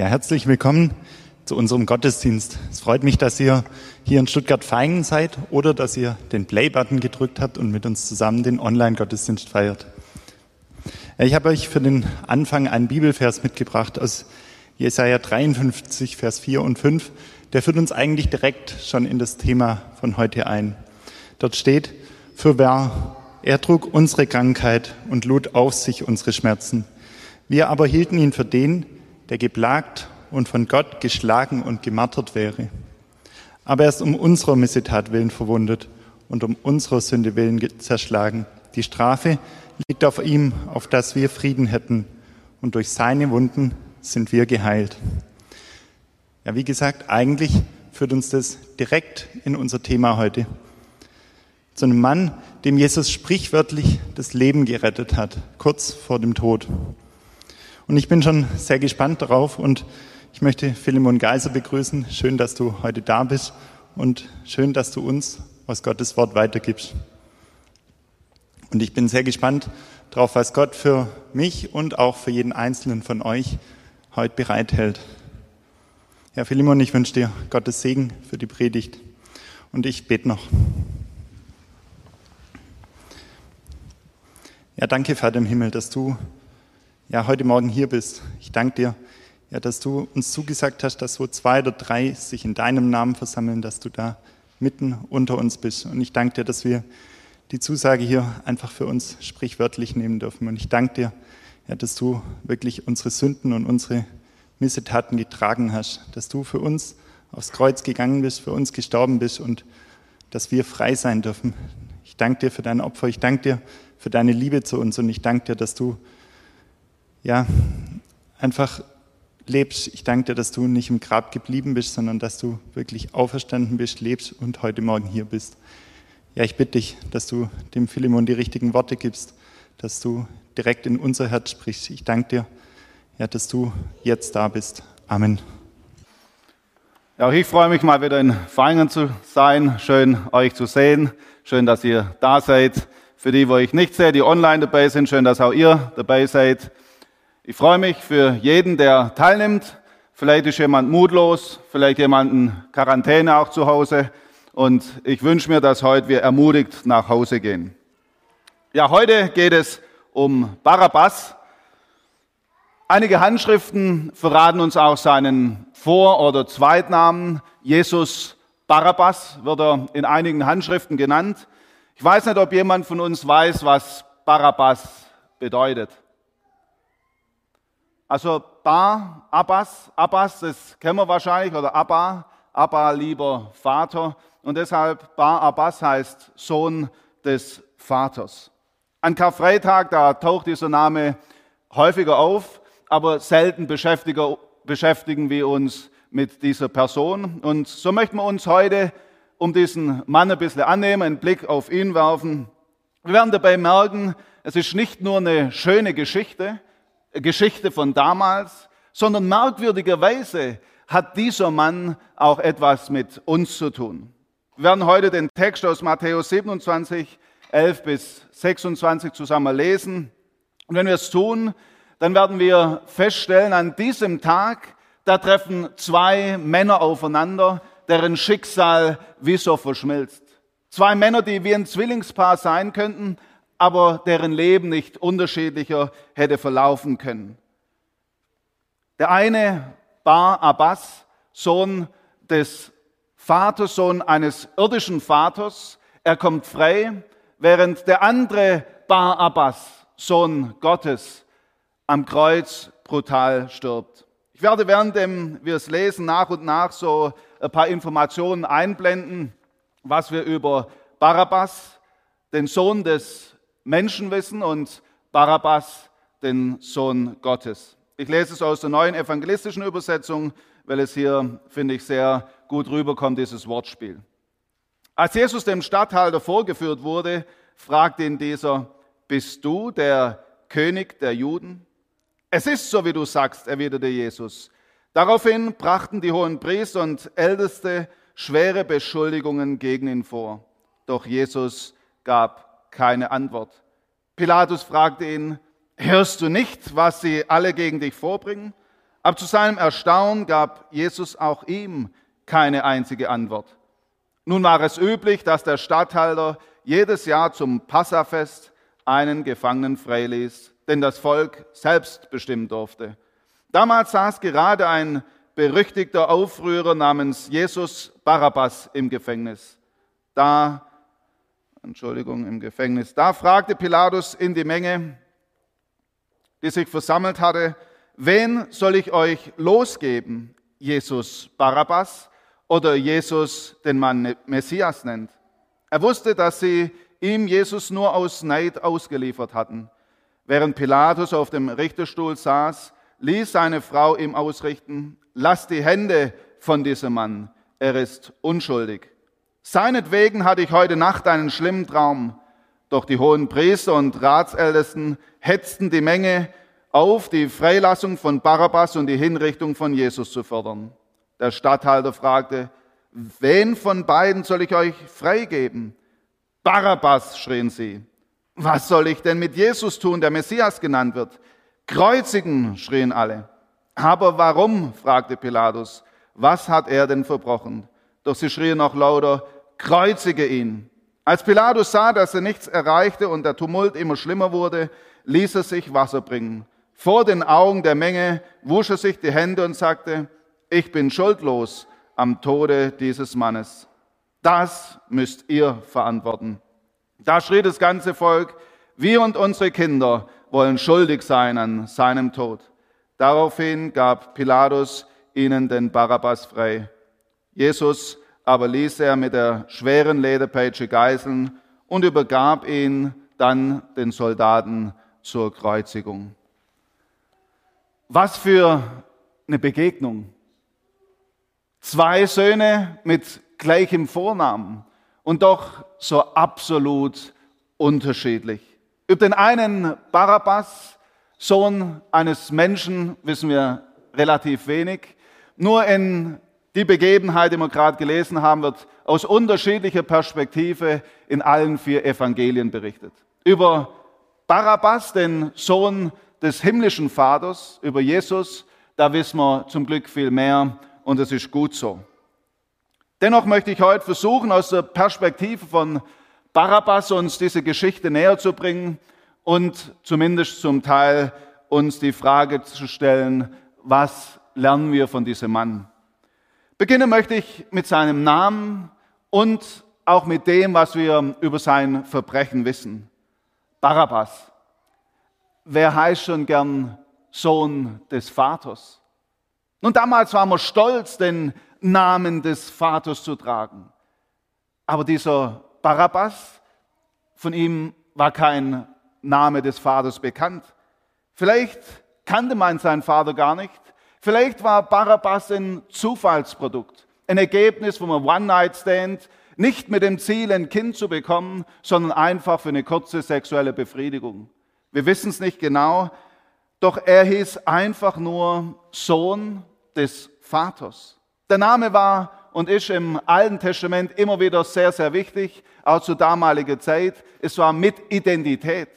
Ja, herzlich willkommen zu unserem Gottesdienst. Es freut mich, dass ihr hier in Stuttgart-Feingen seid oder dass ihr den Play-Button gedrückt habt und mit uns zusammen den Online-Gottesdienst feiert. Ich habe euch für den Anfang einen Bibelvers mitgebracht aus Jesaja 53, Vers 4 und 5. Der führt uns eigentlich direkt schon in das Thema von heute ein. Dort steht, für wer er trug unsere Krankheit und lud auf sich unsere Schmerzen. Wir aber hielten ihn für den, der geplagt und von Gott geschlagen und gemartert wäre. Aber er ist um unserer Missetat willen verwundet und um unserer Sünde willen zerschlagen. Die Strafe liegt auf ihm, auf dass wir Frieden hätten, und durch seine Wunden sind wir geheilt. Ja, wie gesagt, eigentlich führt uns das direkt in unser Thema heute. Zu einem Mann, dem Jesus sprichwörtlich das Leben gerettet hat, kurz vor dem Tod. Und ich bin schon sehr gespannt darauf und ich möchte Philemon Geiser begrüßen. Schön, dass du heute da bist und schön, dass du uns aus Gottes Wort weitergibst. Und ich bin sehr gespannt darauf, was Gott für mich und auch für jeden Einzelnen von euch heute bereithält. Ja, Philemon, ich wünsche dir Gottes Segen für die Predigt und ich bete noch. Ja, danke, Vater im Himmel, dass du ja heute Morgen hier bist. Ich danke dir, ja, dass du uns zugesagt hast, dass so zwei oder drei sich in deinem Namen versammeln, dass du da mitten unter uns bist. Und ich danke dir, dass wir die Zusage hier einfach für uns sprichwörtlich nehmen dürfen. Und ich danke dir, ja, dass du wirklich unsere Sünden und unsere Missetaten getragen hast, dass du für uns aufs Kreuz gegangen bist, für uns gestorben bist und dass wir frei sein dürfen. Ich danke dir für dein Opfer, ich danke dir für deine Liebe zu uns und ich danke dir, dass du ja, einfach lebst. Ich danke dir, dass du nicht im Grab geblieben bist, sondern dass du wirklich auferstanden bist, lebst und heute Morgen hier bist. Ja, ich bitte dich, dass du dem Philemon die richtigen Worte gibst, dass du direkt in unser Herz sprichst. Ich danke dir, ja, dass du jetzt da bist. Amen. Ja, auch ich freue mich mal wieder in Feingen zu sein. Schön euch zu sehen. Schön, dass ihr da seid. Für die, wo ich nicht sehe, die online dabei sind, schön, dass auch ihr dabei seid. Ich freue mich für jeden, der teilnimmt. Vielleicht ist jemand mutlos, vielleicht jemand in Quarantäne auch zu Hause. Und ich wünsche mir, dass heute wir ermutigt nach Hause gehen. Ja, heute geht es um Barabbas. Einige Handschriften verraten uns auch seinen Vor- oder Zweitnamen. Jesus Barabbas wird er in einigen Handschriften genannt. Ich weiß nicht, ob jemand von uns weiß, was Barabbas bedeutet. Also Bar, Abbas, Abbas, das kennen wir wahrscheinlich, oder Abba, Abba, lieber Vater. Und deshalb Bar Abbas heißt Sohn des Vaters. An Karfreitag, da taucht dieser Name häufiger auf, aber selten beschäftigen wir uns mit dieser Person. Und so möchten wir uns heute um diesen Mann ein bisschen annehmen, einen Blick auf ihn werfen. Wir werden dabei merken, es ist nicht nur eine schöne Geschichte, Geschichte von damals, sondern merkwürdigerweise hat dieser Mann auch etwas mit uns zu tun. Wir werden heute den Text aus Matthäus 27, 11 bis 26 zusammen lesen. Und wenn wir es tun, dann werden wir feststellen, an diesem Tag, da treffen zwei Männer aufeinander, deren Schicksal wie so verschmilzt. Zwei Männer, die wie ein Zwillingspaar sein könnten, aber deren Leben nicht unterschiedlicher hätte verlaufen können. Der eine Bar Abbas, Sohn des Vaters, Sohn eines irdischen Vaters, er kommt frei, während der andere Bar Abbas, Sohn Gottes, am Kreuz brutal stirbt. Ich werde, während wir es lesen, nach und nach so ein paar Informationen einblenden, was wir über Barabbas, den Sohn des Menschenwissen und Barabbas, den Sohn Gottes. Ich lese es aus der neuen evangelistischen Übersetzung, weil es hier, finde ich, sehr gut rüberkommt, dieses Wortspiel. Als Jesus dem Statthalter vorgeführt wurde, fragte ihn dieser, bist du der König der Juden? Es ist so, wie du sagst, erwiderte Jesus. Daraufhin brachten die hohen Priester und Älteste schwere Beschuldigungen gegen ihn vor. Doch Jesus gab keine Antwort. Pilatus fragte ihn, hörst du nicht, was sie alle gegen dich vorbringen? Aber zu seinem Erstaunen gab Jesus auch ihm keine einzige Antwort. Nun war es üblich, dass der Statthalter jedes Jahr zum Passafest einen Gefangenen freiließ, den das Volk selbst bestimmen durfte. Damals saß gerade ein berüchtigter Aufrührer namens Jesus Barabbas im Gefängnis. Da, Entschuldigung, im Gefängnis. Da fragte Pilatus in die Menge, die sich versammelt hatte, wen soll ich euch losgeben? Jesus Barabbas oder Jesus, den man Messias nennt? Er wusste, dass sie ihm Jesus nur aus Neid ausgeliefert hatten. Während Pilatus auf dem Richterstuhl saß, ließ seine Frau ihm ausrichten, lass die Hände von diesem Mann, er ist unschuldig. Seinetwegen hatte ich heute Nacht einen schlimmen Traum. Doch die hohen Priester und Ratsältesten hetzten die Menge auf, die Freilassung von Barabbas und die Hinrichtung von Jesus zu fordern. Der Statthalter fragte, wen von beiden soll ich euch freigeben? Barabbas, schrien sie. Was soll ich denn mit Jesus tun, der Messias genannt wird? Kreuzigen, schrien alle. Aber warum? fragte Pilatus. Was hat er denn verbrochen? Doch sie schrien noch lauter, kreuzige ihn. Als Pilatus sah, dass er nichts erreichte und der Tumult immer schlimmer wurde, ließ er sich Wasser bringen. Vor den Augen der Menge wusch er sich die Hände und sagte, ich bin schuldlos am Tode dieses Mannes. Das müsst ihr verantworten. Da schrie das ganze Volk, wir und unsere Kinder wollen schuldig sein an seinem Tod. Daraufhin gab Pilatus ihnen den Barabbas frei. Jesus aber ließ er mit der schweren Lederpeitsche geißeln und übergab ihn dann den Soldaten zur Kreuzigung. Was für eine Begegnung. Zwei Söhne mit gleichem Vornamen und doch so absolut unterschiedlich. Über den einen Barabbas, Sohn eines Menschen, wissen wir relativ wenig. Nur in die Begebenheit, die wir gerade gelesen haben, wird aus unterschiedlicher Perspektive in allen vier Evangelien berichtet. Über Barabbas, den Sohn des himmlischen Vaters, über Jesus, da wissen wir zum Glück viel mehr und es ist gut so. Dennoch möchte ich heute versuchen, aus der Perspektive von Barabbas uns diese Geschichte näher zu bringen und zumindest zum Teil uns die Frage zu stellen, was lernen wir von diesem Mann? Beginnen möchte ich mit seinem Namen und auch mit dem, was wir über sein Verbrechen wissen. Barabbas. Wer heißt schon gern Sohn des Vaters? Nun, damals waren wir stolz, den Namen des Vaters zu tragen. Aber dieser Barabbas, von ihm war kein Name des Vaters bekannt. Vielleicht kannte man seinen Vater gar nicht. Vielleicht war Barabbas ein Zufallsprodukt, ein Ergebnis von einem One-Night-Stand, nicht mit dem Ziel, ein Kind zu bekommen, sondern einfach für eine kurze sexuelle Befriedigung. Wir wissen es nicht genau, doch er hieß einfach nur Sohn des Vaters. Der Name war und ist im Alten Testament immer wieder sehr, sehr wichtig, auch zur damaligen Zeit. Es war mit Identität.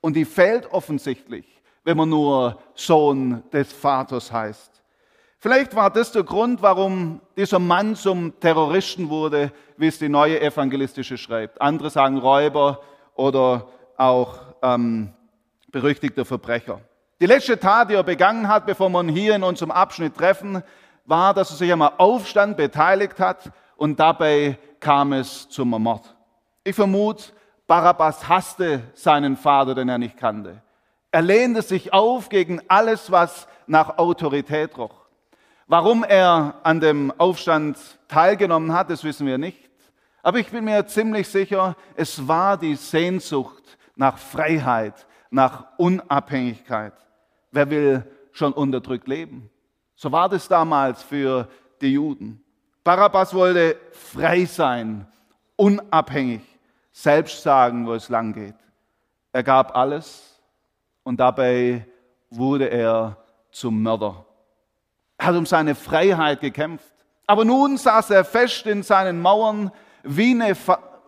Und die fehlt offensichtlich, wenn man nur Sohn des Vaters heißt. Vielleicht war das der Grund, warum dieser Mann zum Terroristen wurde, wie es die neue Evangelistische schreibt. Andere sagen Räuber oder auch ähm, berüchtigter Verbrecher. Die letzte Tat, die er begangen hat, bevor wir ihn hier in unserem Abschnitt treffen, war, dass er sich einmal Aufstand beteiligt hat und dabei kam es zum Mord. Ich vermute, Barabbas hasste seinen Vater, den er nicht kannte. Er lehnte sich auf gegen alles, was nach Autorität roch. Warum er an dem Aufstand teilgenommen hat, das wissen wir nicht. Aber ich bin mir ziemlich sicher, es war die Sehnsucht nach Freiheit, nach Unabhängigkeit. Wer will schon unterdrückt leben? So war das damals für die Juden. Barabbas wollte frei sein, unabhängig, selbst sagen, wo es lang geht. Er gab alles und dabei wurde er zum Mörder. Er hat um seine Freiheit gekämpft. Aber nun saß er fest in seinen Mauern wie eine,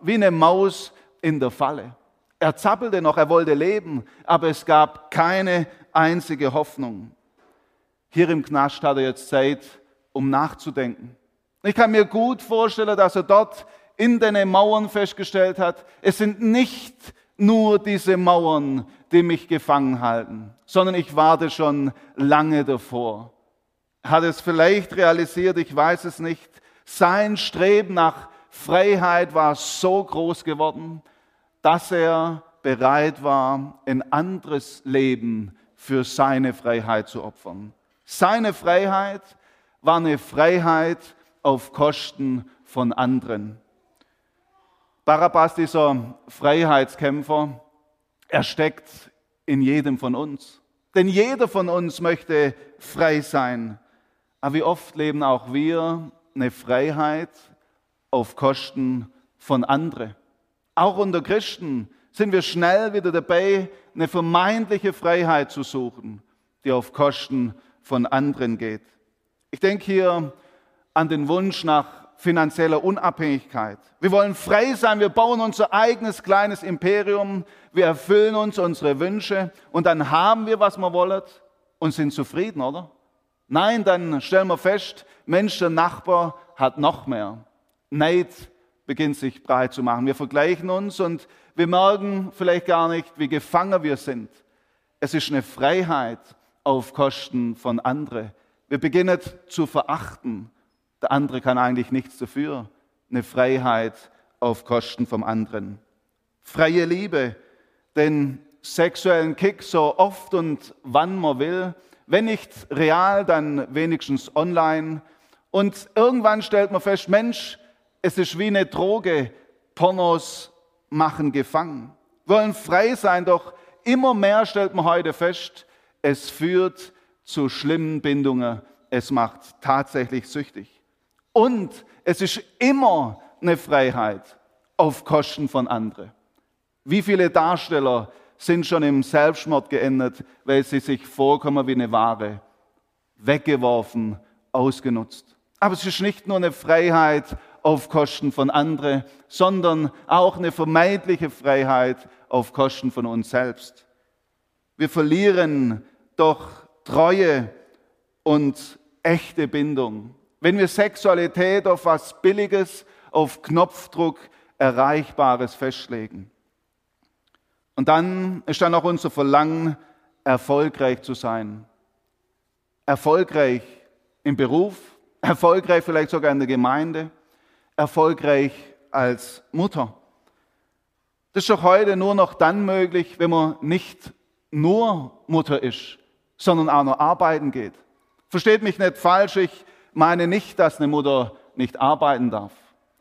wie eine Maus in der Falle. Er zappelte noch, er wollte leben, aber es gab keine einzige Hoffnung. hier im Knast hat er jetzt Zeit, um nachzudenken. Ich kann mir gut vorstellen, dass er dort in den Mauern festgestellt hat, es sind nicht nur diese Mauern, die mich gefangen halten, sondern ich warte schon lange davor. Hat es vielleicht realisiert, ich weiß es nicht. Sein Streben nach Freiheit war so groß geworden, dass er bereit war, ein anderes Leben für seine Freiheit zu opfern. Seine Freiheit war eine Freiheit auf Kosten von anderen. Barabbas, dieser Freiheitskämpfer, er steckt in jedem von uns. Denn jeder von uns möchte frei sein. Aber wie oft leben auch wir eine Freiheit auf Kosten von anderen. Auch unter Christen sind wir schnell wieder dabei, eine vermeintliche Freiheit zu suchen, die auf Kosten von anderen geht. Ich denke hier an den Wunsch nach finanzieller Unabhängigkeit. Wir wollen frei sein, wir bauen unser eigenes kleines Imperium, wir erfüllen uns unsere Wünsche und dann haben wir, was wir wollen und sind zufrieden, oder? Nein, dann stellen wir fest, Mensch, der Nachbar hat noch mehr. Neid beginnt sich breit zu machen. Wir vergleichen uns und wir merken vielleicht gar nicht, wie gefangen wir sind. Es ist eine Freiheit auf Kosten von anderen. Wir beginnen zu verachten. Der andere kann eigentlich nichts dafür. Eine Freiheit auf Kosten vom anderen. Freie Liebe, den sexuellen Kick so oft und wann man will. Wenn nicht real, dann wenigstens online. Und irgendwann stellt man fest, Mensch, es ist wie eine Droge. Pornos machen gefangen. Wollen frei sein, doch immer mehr stellt man heute fest, es führt zu schlimmen Bindungen. Es macht tatsächlich süchtig. Und es ist immer eine Freiheit auf Kosten von anderen. Wie viele Darsteller sind schon im Selbstmord geendet, weil sie sich vorkommen wie eine Ware, weggeworfen, ausgenutzt. Aber es ist nicht nur eine Freiheit auf Kosten von anderen, sondern auch eine vermeintliche Freiheit auf Kosten von uns selbst. Wir verlieren doch Treue und echte Bindung. Wenn wir Sexualität auf was Billiges, auf Knopfdruck Erreichbares festlegen. Und dann ist dann auch unser Verlangen, erfolgreich zu sein. Erfolgreich im Beruf, erfolgreich vielleicht sogar in der Gemeinde, erfolgreich als Mutter. Das ist doch heute nur noch dann möglich, wenn man nicht nur Mutter ist, sondern auch noch arbeiten geht. Versteht mich nicht falsch, ich meine nicht, dass eine Mutter nicht arbeiten darf.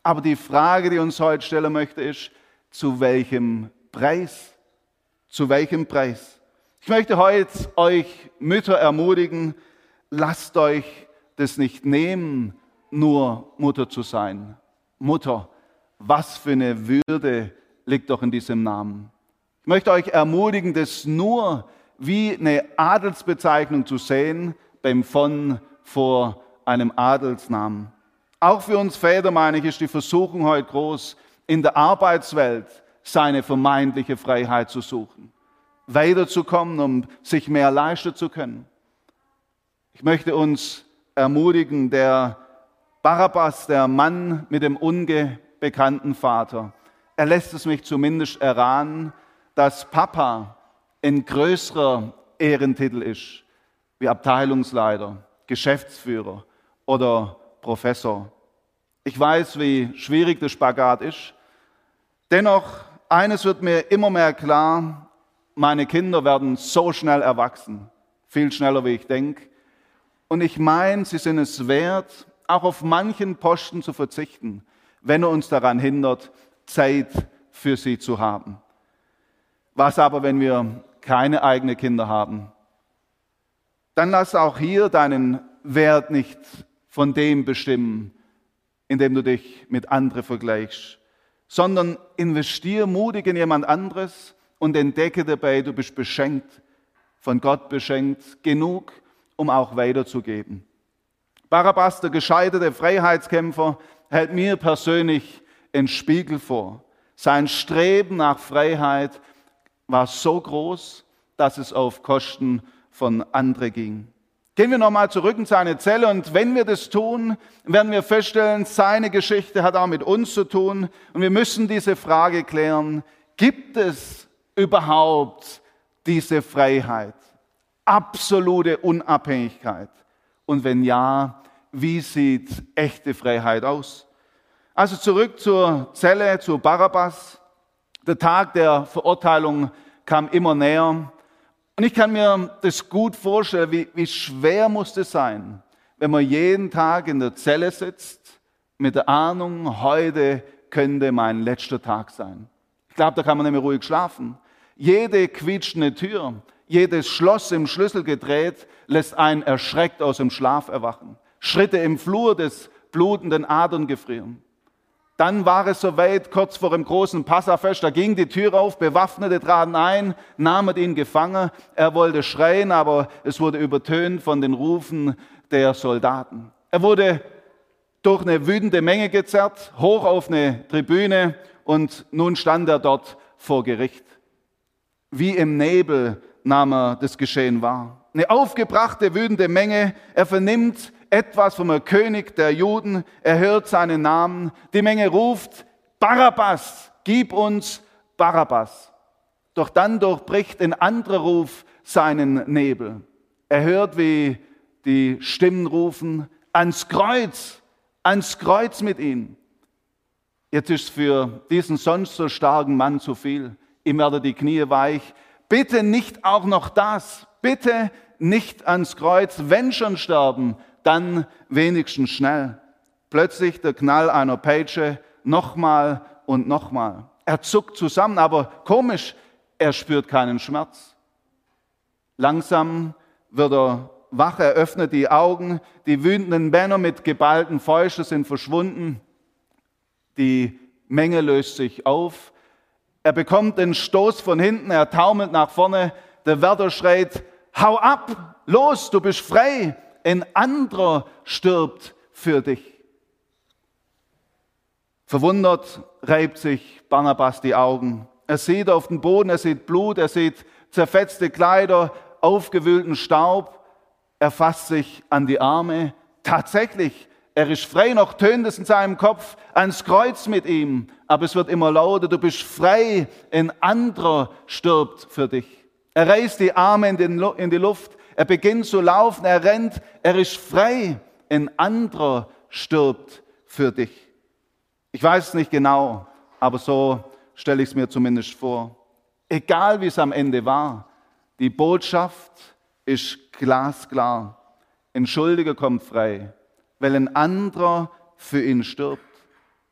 Aber die Frage, die uns heute stellen möchte, ist, zu welchem Preis? Zu welchem Preis? Ich möchte heute euch Mütter ermutigen, lasst euch das nicht nehmen, nur Mutter zu sein. Mutter, was für eine Würde liegt doch in diesem Namen. Ich möchte euch ermutigen, das nur wie eine Adelsbezeichnung zu sehen beim von vor einem Adelsnamen. Auch für uns Väter, meine ich, ist die Versuchung heute groß, in der Arbeitswelt seine vermeintliche Freiheit zu suchen, weiterzukommen, um sich mehr leisten zu können. Ich möchte uns ermutigen, der Barabbas, der Mann mit dem unbekannten Vater, er lässt es mich zumindest erahnen, dass Papa ein größerer Ehrentitel ist wie Abteilungsleiter, Geschäftsführer oder Professor. Ich weiß, wie schwierig der Spagat ist. Dennoch, eines wird mir immer mehr klar, meine Kinder werden so schnell erwachsen, viel schneller, wie ich denke. Und ich meine, sie sind es wert, auch auf manchen Posten zu verzichten, wenn er uns daran hindert, Zeit für sie zu haben. Was aber, wenn wir keine eigenen Kinder haben? Dann lass auch hier deinen Wert nicht von dem bestimmen, indem du dich mit anderen vergleichst, sondern investier mutig in jemand anderes und entdecke dabei, du bist beschenkt, von Gott beschenkt, genug, um auch weiterzugeben. Barabbas, der gescheiterte Freiheitskämpfer, hält mir persönlich einen Spiegel vor. Sein Streben nach Freiheit war so groß, dass es auf Kosten von anderen ging. Gehen wir nochmal zurück in seine Zelle und wenn wir das tun, werden wir feststellen, seine Geschichte hat auch mit uns zu tun und wir müssen diese Frage klären, gibt es überhaupt diese Freiheit? Absolute Unabhängigkeit? Und wenn ja, wie sieht echte Freiheit aus? Also zurück zur Zelle, zu Barabbas. Der Tag der Verurteilung kam immer näher. Und ich kann mir das gut vorstellen, wie, wie schwer muss es sein, wenn man jeden Tag in der Zelle sitzt mit der Ahnung, heute könnte mein letzter Tag sein. Ich glaube, da kann man mehr ruhig schlafen. Jede quietschende Tür, jedes Schloss im Schlüssel gedreht, lässt einen erschreckt aus dem Schlaf erwachen. Schritte im Flur des blutenden Adern gefrieren. Dann war es soweit, kurz vor dem großen Passafest, da ging die Tür auf, Bewaffnete traten ein, nahmen ihn gefangen. Er wollte schreien, aber es wurde übertönt von den Rufen der Soldaten. Er wurde durch eine wütende Menge gezerrt, hoch auf eine Tribüne und nun stand er dort vor Gericht. Wie im Nebel nahm er das Geschehen wahr. Eine aufgebrachte, wütende Menge. Er vernimmt etwas vom König der Juden. Er hört seinen Namen. Die Menge ruft, Barabbas, gib uns Barabbas. Doch dann durchbricht ein anderer Ruf seinen Nebel. Er hört, wie die Stimmen rufen, ans Kreuz, ans Kreuz mit ihm. Jetzt ist für diesen sonst so starken Mann zu viel. Ihm werden die Knie weich. Bitte nicht auch noch das. Bitte nicht ans Kreuz. Wenn schon sterben, dann wenigstens schnell. Plötzlich der Knall einer Peitsche, nochmal und nochmal. Er zuckt zusammen, aber komisch, er spürt keinen Schmerz. Langsam wird er wach, er öffnet die Augen, die wütenden Männer mit geballten Fäusten sind verschwunden, die Menge löst sich auf, er bekommt den Stoß von hinten, er taumelt nach vorne, der Wärter schreit, hau ab, los, du bist frei, ein anderer stirbt für dich. Verwundert reibt sich Barnabas die Augen. Er sieht auf den Boden, er sieht Blut, er sieht zerfetzte Kleider, aufgewühlten Staub. Er fasst sich an die Arme. Tatsächlich, er ist frei, noch tönt es in seinem Kopf, ans Kreuz mit ihm. Aber es wird immer lauter, du bist frei, ein anderer stirbt für dich. Er reißt die Arme in die Luft, er beginnt zu laufen, er rennt, er ist frei, ein anderer stirbt für dich. Ich weiß es nicht genau, aber so stelle ich es mir zumindest vor. Egal wie es am Ende war, die Botschaft ist glasklar. Ein Schuldiger kommt frei, weil ein anderer für ihn stirbt.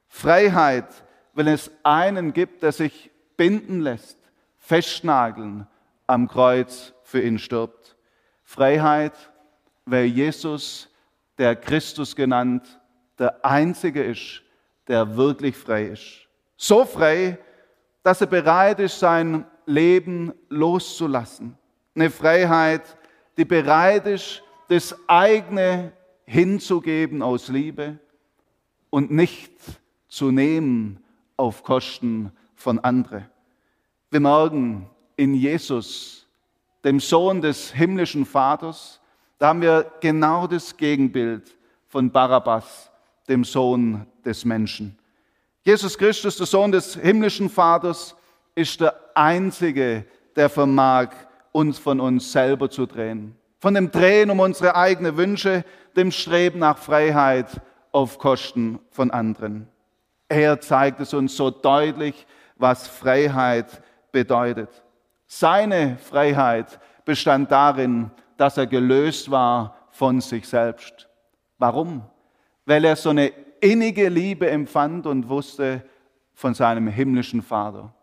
Freiheit, wenn es einen gibt, der sich binden lässt, festnageln, am Kreuz für ihn stirbt. Freiheit, weil Jesus, der Christus genannt, der Einzige ist, der wirklich frei ist. So frei, dass er bereit ist, sein Leben loszulassen. Eine Freiheit, die bereit ist, das eigene hinzugeben aus Liebe und nicht zu nehmen auf Kosten von anderen. Wir merken in Jesus, dem Sohn des himmlischen Vaters, da haben wir genau das Gegenbild von Barabbas, dem Sohn des Menschen. Jesus Christus, der Sohn des himmlischen Vaters, ist der Einzige, der vermag, uns von uns selber zu drehen. Von dem Drehen um unsere eigenen Wünsche, dem Streben nach Freiheit auf Kosten von anderen. Er zeigt es uns so deutlich, was Freiheit bedeutet. Seine Freiheit bestand darin, dass er gelöst war von sich selbst. Warum? Weil er so eine innige Liebe empfand und wusste von seinem himmlischen Vater.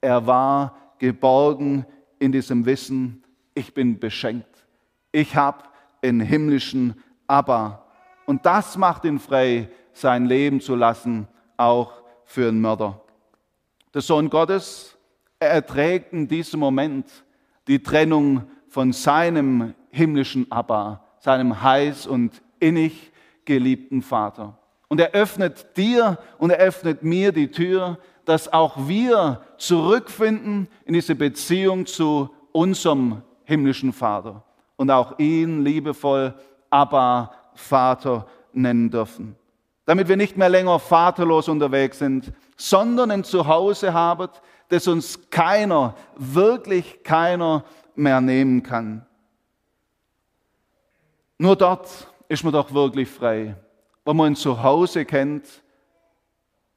Er war geborgen in diesem Wissen, ich bin beschenkt. Ich habe einen himmlischen Abba. Und das macht ihn frei, sein Leben zu lassen, auch für einen Mörder. Der Sohn Gottes er erträgt in diesem Moment die Trennung von seinem himmlischen Abba, seinem heiß und innig geliebten Vater. Und er öffnet dir und er öffnet mir die Tür, dass auch wir zurückfinden in diese Beziehung zu unserem himmlischen Vater. und auch ihn liebevoll Abba, Vater nennen dürfen. Damit wir nicht mehr länger vaterlos unterwegs sind, sondern ein Zuhause haben, das uns keiner, wirklich keiner mehr nehmen kann. Nur dort ist man doch wirklich frei, wo man ein Zuhause kennt,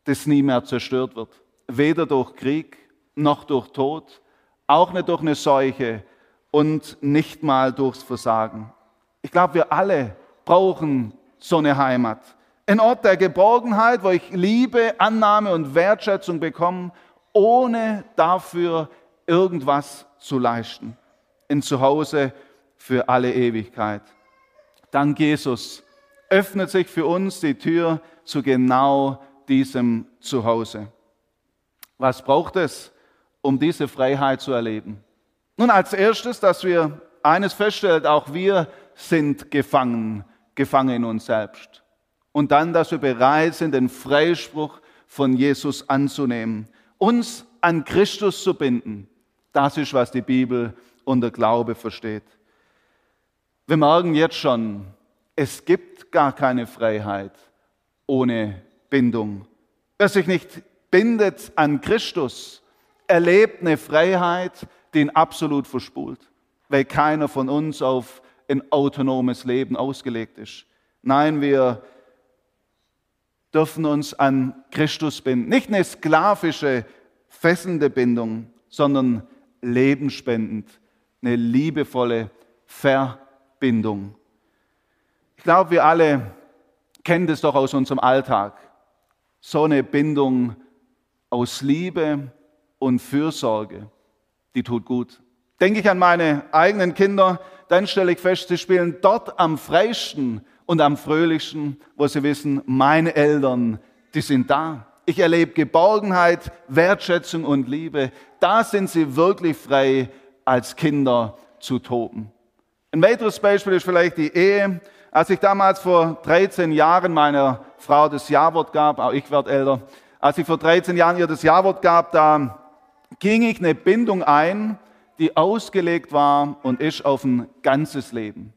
das nie mehr zerstört wird. Weder durch Krieg noch durch Tod, auch nicht durch eine Seuche und nicht mal durchs Versagen. Ich glaube, wir alle brauchen so eine Heimat. Ein Ort der Geborgenheit, wo ich Liebe, Annahme und Wertschätzung bekomme, ohne dafür irgendwas zu leisten. Ein Zuhause für alle Ewigkeit. Dank Jesus öffnet sich für uns die Tür zu genau diesem Zuhause. Was braucht es, um diese Freiheit zu erleben? Nun, als erstes, dass wir eines feststellen, auch wir sind gefangen, gefangen in uns selbst. Und dann, dass wir bereit sind, den Freispruch von Jesus anzunehmen, uns an Christus zu binden. Das ist, was die Bibel unter Glaube versteht. Wir merken jetzt schon, es gibt gar keine Freiheit ohne Bindung. Wer sich nicht bindet an Christus, erlebt eine Freiheit, die ihn absolut verspult, weil keiner von uns auf ein autonomes Leben ausgelegt ist. Nein, wir dürfen uns an Christus binden. Nicht eine sklavische, fesselnde Bindung, sondern lebensspendend, eine liebevolle Verbindung. Ich glaube, wir alle kennen das doch aus unserem Alltag. So eine Bindung aus Liebe und Fürsorge, die tut gut. Denke ich an meine eigenen Kinder, dann stelle ich fest, sie spielen dort am freisten und am fröhlichsten, wo sie wissen, meine Eltern, die sind da. Ich erlebe Geborgenheit, Wertschätzung und Liebe. Da sind sie wirklich frei, als Kinder zu toben. Ein weiteres Beispiel ist vielleicht die Ehe. Als ich damals vor 13 Jahren meiner Frau das Jawort gab, auch ich werde älter, als ich vor 13 Jahren ihr das Jawort gab, da ging ich eine Bindung ein, die ausgelegt war und ist auf ein ganzes Leben.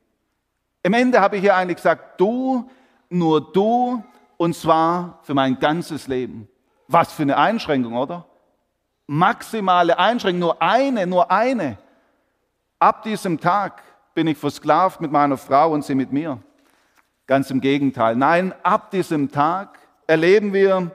Im Ende habe ich ihr eigentlich gesagt, du, nur du, und zwar für mein ganzes Leben. Was für eine Einschränkung, oder? Maximale Einschränkung, nur eine, nur eine. Ab diesem Tag bin ich versklavt mit meiner Frau und sie mit mir. Ganz im Gegenteil. Nein, ab diesem Tag erleben wir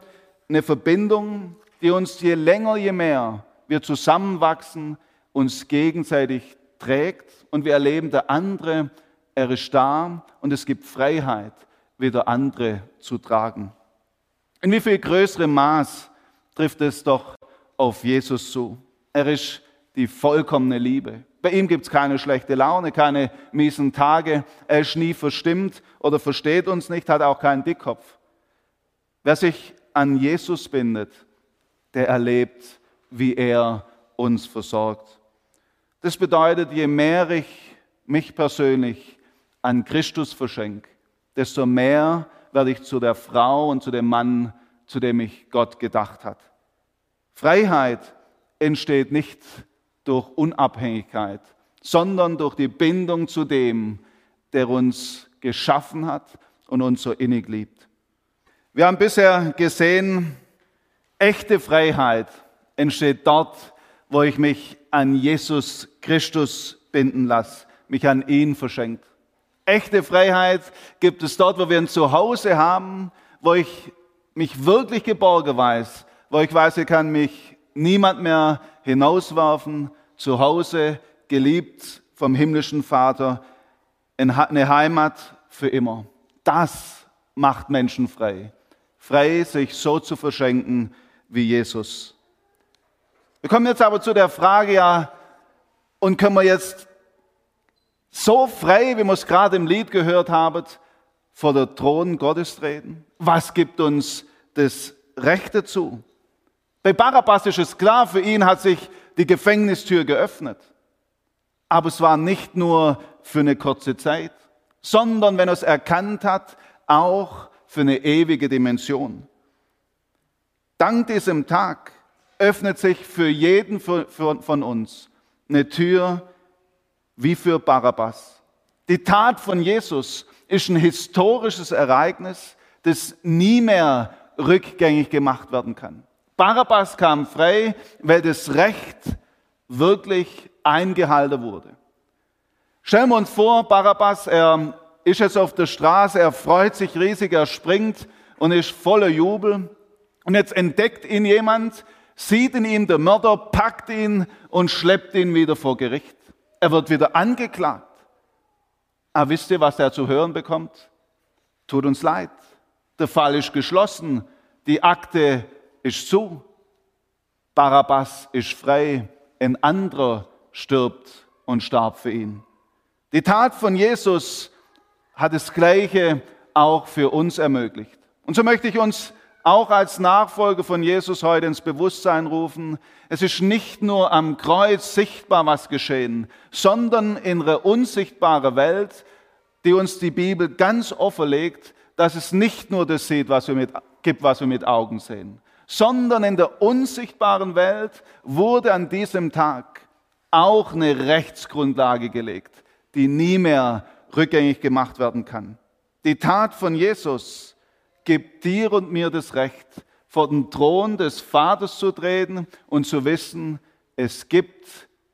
eine Verbindung, die uns je länger, je mehr wir zusammenwachsen, uns gegenseitig trägt und wir erleben, der andere, er ist da und es gibt Freiheit, wieder andere zu tragen. In wie viel größerem Maß trifft es doch auf Jesus zu? Er ist die vollkommene Liebe. Bei ihm gibt es keine schlechte Laune, keine miesen Tage. Er ist nie verstimmt oder versteht uns nicht, hat auch keinen Dickkopf. Wer sich an Jesus bindet, der erlebt, wie er uns versorgt. Das bedeutet, je mehr ich mich persönlich an Christus verschenke, desto mehr werde ich zu der Frau und zu dem Mann, zu dem ich Gott gedacht hat. Freiheit entsteht nicht durch Unabhängigkeit, sondern durch die Bindung zu dem, der uns geschaffen hat und uns so innig liebt. Wir haben bisher gesehen, echte Freiheit entsteht dort, wo ich mich an Jesus Christus binden lasse, mich an ihn verschenkt. Echte Freiheit gibt es dort, wo wir ein Zuhause haben, wo ich mich wirklich geborgen weiß, wo ich weiß, ich kann mich niemand mehr hinauswerfen, zu Hause geliebt vom himmlischen Vater, eine Heimat für immer. Das macht Menschen frei. Frei, sich so zu verschenken wie Jesus. Wir kommen jetzt aber zu der Frage, ja, und können wir jetzt so frei, wie wir es gerade im Lied gehört haben, vor der Thron Gottes treten? Was gibt uns das Recht dazu? Bei Barabbas ist es klar, für ihn hat sich die Gefängnistür geöffnet. Aber es war nicht nur für eine kurze Zeit, sondern, wenn er es erkannt hat, auch für eine ewige Dimension. Dank diesem Tag öffnet sich für jeden von uns eine Tür wie für Barabbas. Die Tat von Jesus ist ein historisches Ereignis, das nie mehr rückgängig gemacht werden kann. Barabbas kam frei, weil das Recht wirklich eingehalten wurde. Stellen wir uns vor, Barabbas, er ist jetzt auf der Straße, er freut sich riesig, er springt und ist voller Jubel. Und jetzt entdeckt ihn jemand, sieht in ihm der Mörder, packt ihn und schleppt ihn wieder vor Gericht. Er wird wieder angeklagt. Aber wisst ihr, was er zu hören bekommt? Tut uns leid. Der Fall ist geschlossen. Die Akte ist zu. Barabbas ist frei. Ein anderer stirbt und starb für ihn. Die Tat von Jesus hat das Gleiche auch für uns ermöglicht. Und so möchte ich uns auch als Nachfolger von Jesus heute ins Bewusstsein rufen. Es ist nicht nur am Kreuz sichtbar, was geschehen, sondern in einer unsichtbaren Welt, die uns die Bibel ganz offenlegt, dass es nicht nur das sieht, was wir mit, gibt, was wir mit Augen sehen, sondern in der unsichtbaren Welt wurde an diesem Tag auch eine Rechtsgrundlage gelegt, die nie mehr rückgängig gemacht werden kann. Die Tat von Jesus gibt dir und mir das Recht, vor den Thron des Vaters zu treten und zu wissen, es gibt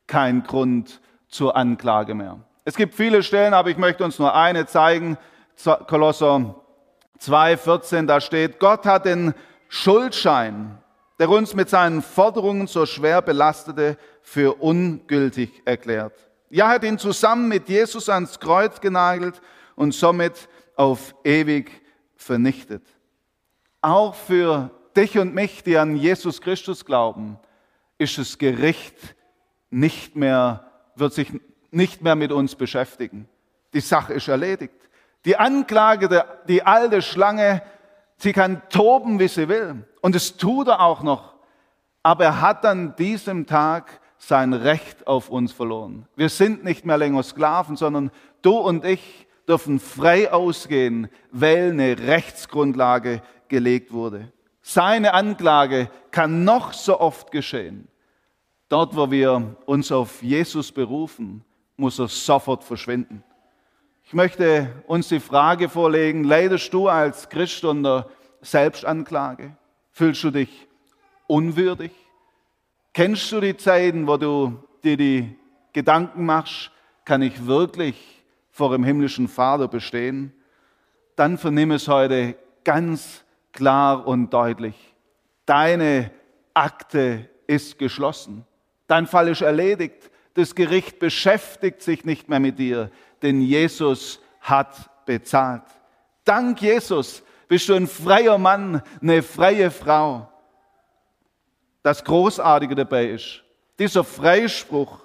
keinen Grund zur Anklage mehr. Es gibt viele Stellen, aber ich möchte uns nur eine zeigen. Kolosser 2,14, da steht, Gott hat den Schuldschein, der uns mit seinen Forderungen so schwer belastete, für ungültig erklärt. Ja, hat ihn zusammen mit Jesus ans Kreuz genagelt und somit auf ewig vernichtet. Auch für dich und mich, die an Jesus Christus glauben, ist das Gericht nicht mehr, wird sich nicht mehr mit uns beschäftigen. Die Sache ist erledigt. Die Anklage, die alte Schlange, sie kann toben, wie sie will. Und es tut er auch noch. Aber er hat an diesem Tag sein Recht auf uns verloren. Wir sind nicht mehr länger Sklaven, sondern du und ich dürfen frei ausgehen, weil eine Rechtsgrundlage gelegt wurde. Seine Anklage kann noch so oft geschehen. Dort, wo wir uns auf Jesus berufen, muss er sofort verschwinden. Ich möchte uns die Frage vorlegen, leidest du als Christ unter Selbstanklage? Fühlst du dich unwürdig? Kennst du die Zeiten, wo du dir die Gedanken machst, kann ich wirklich vor dem himmlischen Vater bestehen, dann vernimm es heute ganz klar und deutlich. Deine Akte ist geschlossen. Dein Fall ist erledigt. Das Gericht beschäftigt sich nicht mehr mit dir, denn Jesus hat bezahlt. Dank Jesus bist du ein freier Mann, eine freie Frau. Das Großartige dabei ist, dieser Freispruch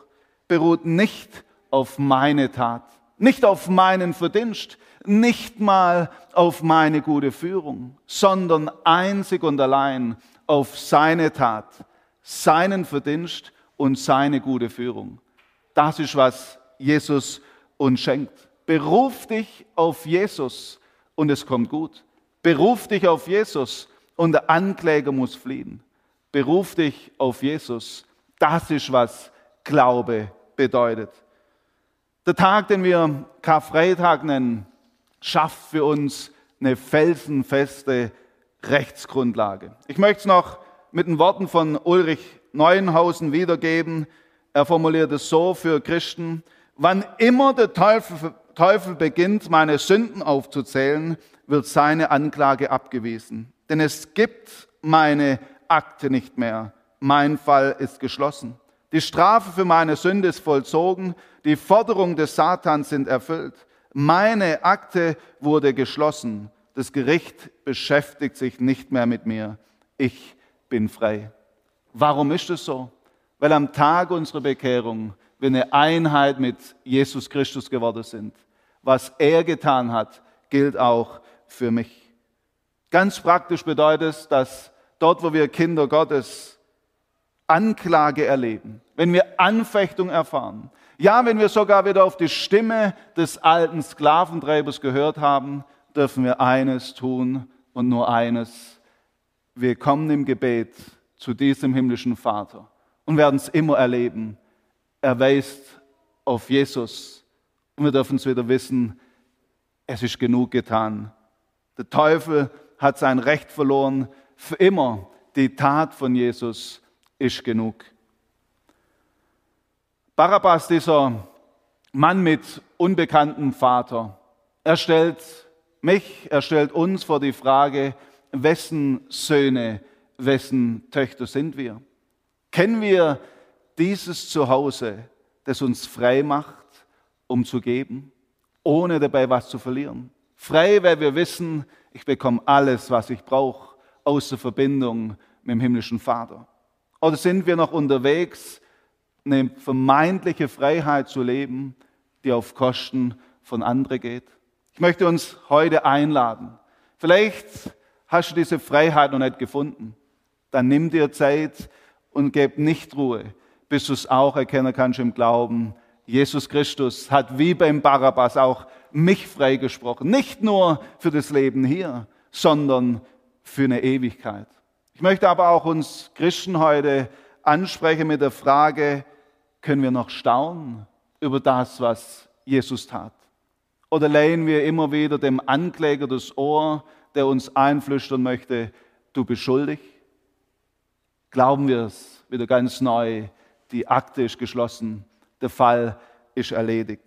beruht nicht auf meine Tat nicht auf meinen Verdienst, nicht mal auf meine gute Führung, sondern einzig und allein auf seine Tat, seinen Verdienst und seine gute Führung. Das ist, was Jesus uns schenkt. Beruf dich auf Jesus und es kommt gut. Beruf dich auf Jesus und der Ankläger muss fliehen. Beruf dich auf Jesus. Das ist, was Glaube bedeutet. Der Tag, den wir Karfreitag nennen, schafft für uns eine felsenfeste Rechtsgrundlage. Ich möchte es noch mit den Worten von Ulrich Neuenhausen wiedergeben. Er formuliert es so für Christen. Wann immer der Teufel, Teufel beginnt, meine Sünden aufzuzählen, wird seine Anklage abgewiesen. Denn es gibt meine Akte nicht mehr. Mein Fall ist geschlossen. Die Strafe für meine Sünde ist vollzogen, die Forderungen des Satans sind erfüllt. Meine Akte wurde geschlossen. Das Gericht beschäftigt sich nicht mehr mit mir. Ich bin frei. Warum ist es so? Weil am Tag unserer Bekehrung wir eine Einheit mit Jesus Christus geworden sind. Was er getan hat, gilt auch für mich. Ganz praktisch bedeutet es, dass dort, wo wir Kinder Gottes Anklage erleben, wenn wir Anfechtung erfahren, ja, wenn wir sogar wieder auf die Stimme des alten Sklaventreibers gehört haben, dürfen wir eines tun und nur eines. Wir kommen im Gebet zu diesem himmlischen Vater und werden es immer erleben. Er weist auf Jesus Und wir dürfen es wieder wissen, es ist genug getan. Der Teufel hat sein Recht verloren. Für immer die Tat von Jesus ist genug. Barabbas, dieser Mann mit unbekanntem Vater, er stellt mich, er stellt uns vor die Frage, wessen Söhne, wessen Töchter sind wir? Kennen wir dieses Zuhause, das uns frei macht, um zu geben, ohne dabei was zu verlieren? Frei, weil wir wissen, ich bekomme alles, was ich brauche, aus der Verbindung mit dem himmlischen Vater. Oder sind wir noch unterwegs, eine vermeintliche Freiheit zu leben, die auf Kosten von anderen geht? Ich möchte uns heute einladen. Vielleicht hast du diese Freiheit noch nicht gefunden. Dann nimm dir Zeit und gib nicht Ruhe, bis du es auch erkennen kannst im Glauben. Jesus Christus hat wie beim Barabbas auch mich freigesprochen. Nicht nur für das Leben hier, sondern für eine Ewigkeit. Ich möchte aber auch uns Christen heute ansprechen mit der Frage, können wir noch staunen über das, was Jesus tat? Oder leihen wir immer wieder dem Ankläger das Ohr, der uns einflüstern möchte, du bist schuldig? Glauben wir es wieder ganz neu, die Akte ist geschlossen, der Fall ist erledigt.